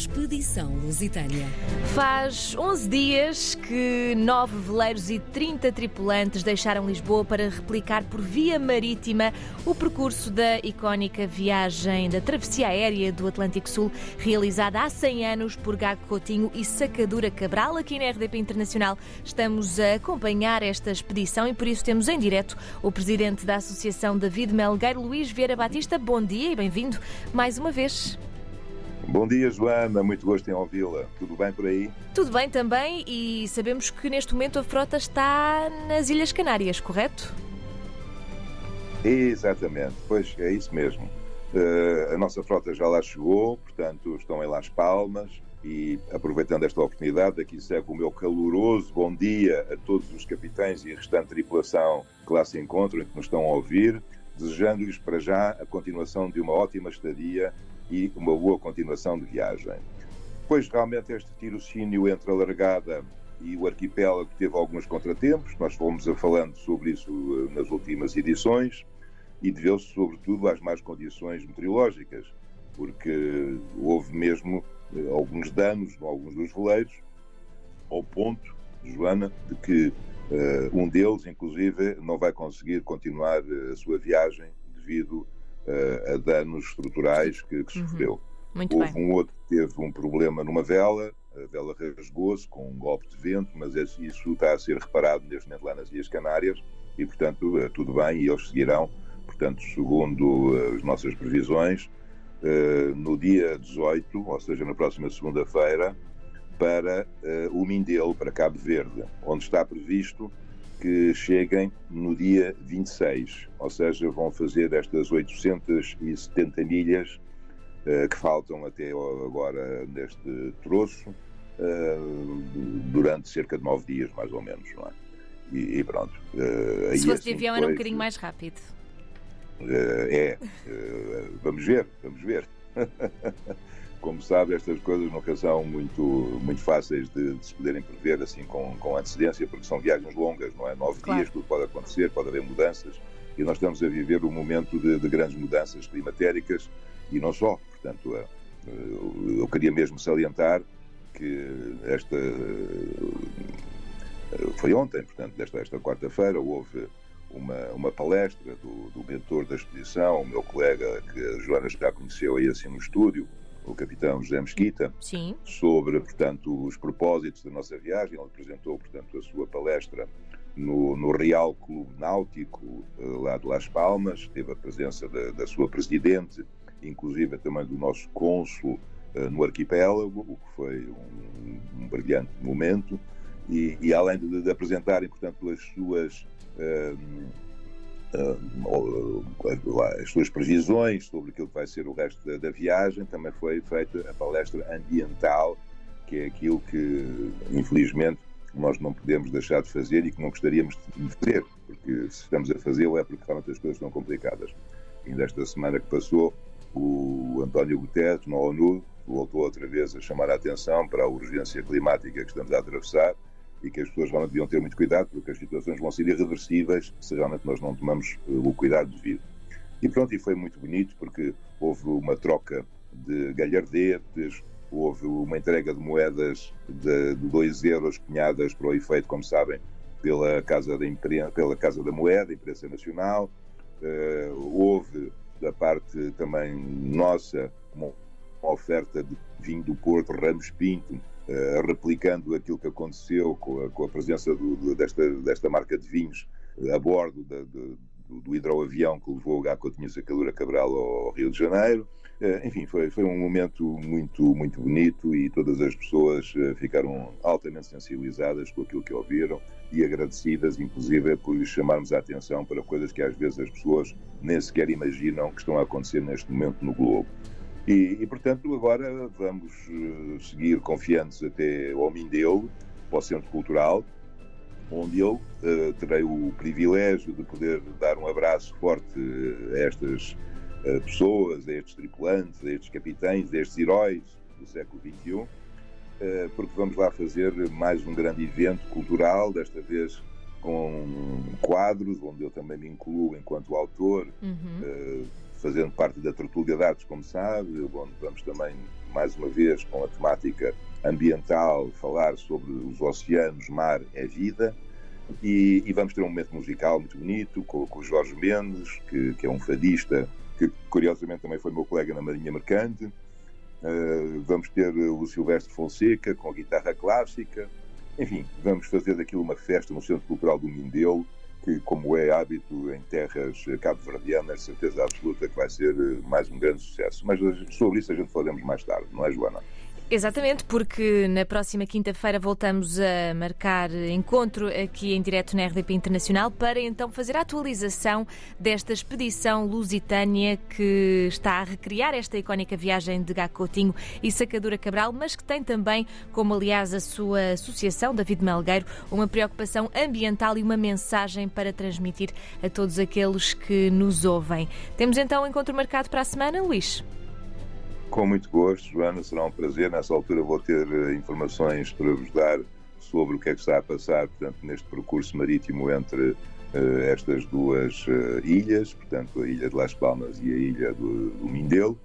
Expedição Lusitânia. Faz 11 dias que nove veleiros e 30 tripulantes deixaram Lisboa para replicar por via marítima o percurso da icónica viagem da travessia aérea do Atlântico Sul, realizada há 100 anos por Gago Coutinho e Sacadura Cabral. Aqui na RDP Internacional estamos a acompanhar esta expedição e por isso temos em direto o presidente da Associação David Melgueiro, Luís Vieira Batista. Bom dia e bem-vindo mais uma vez. Bom dia, Joana. Muito gosto em ouvi-la. Tudo bem por aí? Tudo bem também e sabemos que neste momento a frota está nas Ilhas Canárias, correto? Exatamente, pois é isso mesmo. Uh, a nossa frota já lá chegou, portanto estão em Las Palmas e aproveitando esta oportunidade, aqui segue o meu caloroso bom dia a todos os capitães e a restante tripulação que lá se encontram e que nos estão a ouvir, desejando-lhes para já a continuação de uma ótima estadia e uma boa continuação de viagem. Pois realmente este tirocínio entre a largada e o arquipélago teve alguns contratempos, nós fomos a falando sobre isso eh, nas últimas edições e deveu-se sobretudo às más condições meteorológicas, porque houve mesmo eh, alguns danos em alguns dos veleiros, ao ponto, Joana, de que uh, um deles, inclusive, não vai conseguir continuar a sua viagem devido uh, a danos estruturais que, que uhum. sofreu. Muito Houve bem. um outro que teve um problema numa vela, a vela rasgou-se com um golpe de vento, mas isso está a ser reparado neste momento lá nas Ilhas Canárias e, portanto, uh, tudo bem e eles seguirão, portanto, segundo uh, as nossas previsões, no dia 18, ou seja, na próxima segunda-feira, para o Mindelo, para Cabo Verde, onde está previsto que cheguem no dia 26, ou seja, vão fazer estas 870 milhas uh, que faltam até agora neste troço, uh, durante cerca de nove dias, mais ou menos, não é? E, e pronto. Uh, Se fosse de avião era um bocadinho mais rápido. é, vamos ver, vamos ver. como sabe, estas coisas nunca são muito, muito fáceis de, de, se poderem prever assim com, com antecedência, porque são viagens longas, não é? Nove claro. dias, tudo pode acontecer, pode haver mudanças, e nós estamos a viver um momento de, de grandes mudanças climatéricas e não só. Portanto, eh, eu queria mesmo salientar que esta. Eh, foi ontem, portanto, desta, esta quarta-feira, houve uma, uma palestra do, do mentor da exposição, o meu colega que a Joana já conheceu aí assim no estúdio, o capitão José Mesquita, Sim. sobre, portanto, os propósitos da nossa viagem. Ele apresentou, portanto, a sua palestra no, no Real Clube Náutico, eh, lá de Las Palmas. Teve a presença da, da sua presidente, inclusive também do nosso cônsul uh, no arquipélago, o que foi um, um brilhante momento. E, e além de, de, apresentarem, portanto, as suas. Uh, uh, as suas previsões sobre aquilo que vai ser o resto da, da, viagem, também foi feita a palestra ambiental, que é aquilo que, infelizmente, nós não podemos deixar de fazer e que não gostaríamos de fazer, porque se estamos a fazê-lo é porque realmente as coisas estão complicadas. Ainda esta semana que passou, o António Guterres, na ONU, voltou outra vez a chamar a atenção para a urgência climática que estamos a atravessar e que as pessoas realmente deviam ter muito cuidado, porque as situações vão ser irreversíveis se realmente nós não tomamos o cuidado devido. E pronto, e foi muito bonito, porque houve uma troca de galhardetes, houve uma entrega de moedas de 2 euros cunhadas para o efeito, como sabem, pela Casa da, Imprensa, pela Casa da Moeda, Imprensa Nacional. Uh, houve, da parte também nossa, uma oferta de vinho do Porto, Ramos Pinto, Uh, replicando aquilo que aconteceu com a, com a presença do, do, desta, desta marca de vinhos uh, a bordo da, do, do, hidroavião que levou o Gacotinho Sacadura Cabral ao Rio de Janeiro. Uh, enfim, foi, foi um momento muito, muito bonito e todas as pessoas ficaram altamente sensibilizadas com aquilo que ouviram e agradecidas, inclusive, por lhes chamarmos a atenção para coisas que às vezes as pessoas nem sequer imaginam que estão a acontecer neste momento no globo. E, e, portanto, agora vamos uh, seguir confiantes até ao Mindelo, para o Centro Cultural, onde eu uh, terei o privilégio de poder dar um abraço forte a estas uh, pessoas, a estes tripulantes, a estes capitães, a estes heróis do século XXI, porque vamos lá fazer mais um grande evento cultural, desta vez com quadros, onde eu também me incluo enquanto autor. Uhum fazendo parte da Tertúlia de como sabe, onde vamos também mais uma vez com a temática ambiental, falar sobre os oceanos, mar é vida. E, e vamos ter um momento musical muito bonito com, com o Jorge Mendes, que, que, é um fadista, que curiosamente também foi meu colega na Marinha Mercante. Uh, vamos ter o Silvestre Fonseca com a guitarra clássica. Enfim, vamos fazer daquilo uma festa no Centro Cultural do Mindelo, que, como é hábito em terras cabo-verdianas, certeza absoluta que vai ser mais um grande sucesso. Mas sobre isso a gente falaremos mais tarde, não é, Joana? Exatamente, porque na próxima quinta-feira voltamos a marcar encontro aqui em direto na RDP Internacional para então fazer a atualização desta expedição lusitânia que está a recriar esta icónica viagem de Gacotinho e Sacadura Cabral, mas que tem também, como aliás a sua associação, David Melgueiro, uma preocupação ambiental e uma mensagem para transmitir a todos aqueles que nos ouvem. Temos então um encontro marcado para a semana, Luís? Com muito gosto, Joana, será um prazer. Nessa altura vou ter uh, informações para vos dar sobre o que é que está a passar, portanto, neste percurso marítimo entre uh, estas duas uh, ilhas, portanto, a ilha de Las Palmas e a ilha do, do Mindelo.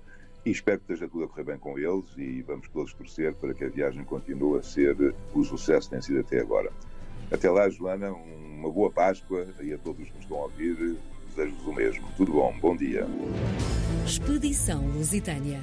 E espero que esteja tudo a correr bem com eles e vamos todos torcer para que a viagem continue a ser o sucesso que tem sido até agora. Até lá, Joana, uma boa Páscoa e a todos que nos estão a ouvir, desejo-vos o mesmo. Tudo bom, bom dia. Expedição Lusitânia.